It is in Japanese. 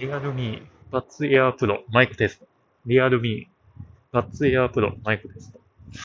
リアルミー、バッツエアープロ、マイクテスト。リアルミー、バッツエアープロ、マイクテスト。